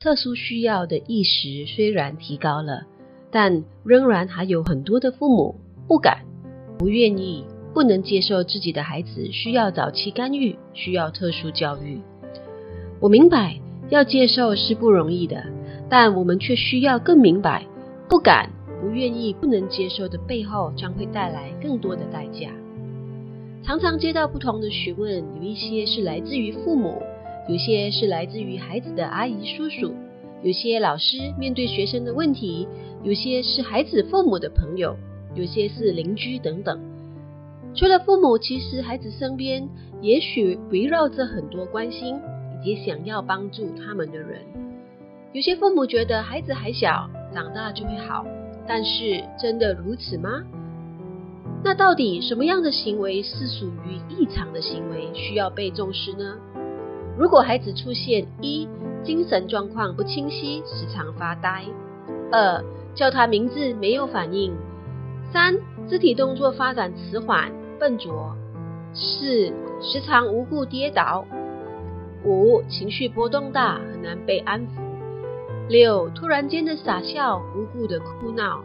特殊需要的意识虽然提高了，但仍然还有很多的父母不敢、不愿意、不能接受自己的孩子需要早期干预、需要特殊教育。我明白要接受是不容易的，但我们却需要更明白，不敢、不愿意、不能接受的背后将会带来更多的代价。常常接到不同的询问，有一些是来自于父母。有些是来自于孩子的阿姨叔叔，有些老师面对学生的问题，有些是孩子父母的朋友，有些是邻居等等。除了父母，其实孩子身边也许围绕着很多关心以及想要帮助他们的人。有些父母觉得孩子还小，长大就会好，但是真的如此吗？那到底什么样的行为是属于异常的行为，需要被重视呢？如果孩子出现一精神状况不清晰，时常发呆；二叫他名字没有反应；三肢体动作发展迟缓、笨拙；四时常无故跌倒；五情绪波动大，很难被安抚；六突然间的傻笑，无故的哭闹；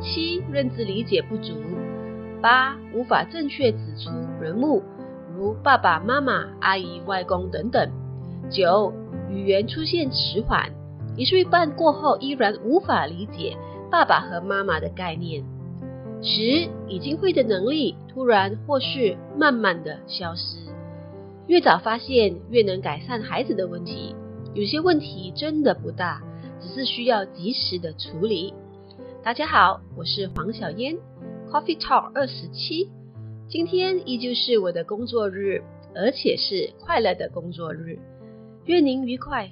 七认知理解不足；八无法正确指出人物。如爸爸妈妈、阿姨、外公等等。九、语言出现迟缓，一岁半过后依然无法理解爸爸和妈妈的概念。十、已经会的能力突然或是慢慢的消失。越早发现，越能改善孩子的问题。有些问题真的不大，只是需要及时的处理。大家好，我是黄小嫣，Coffee Talk 二十七。今天依旧是我的工作日，而且是快乐的工作日。愿您愉快。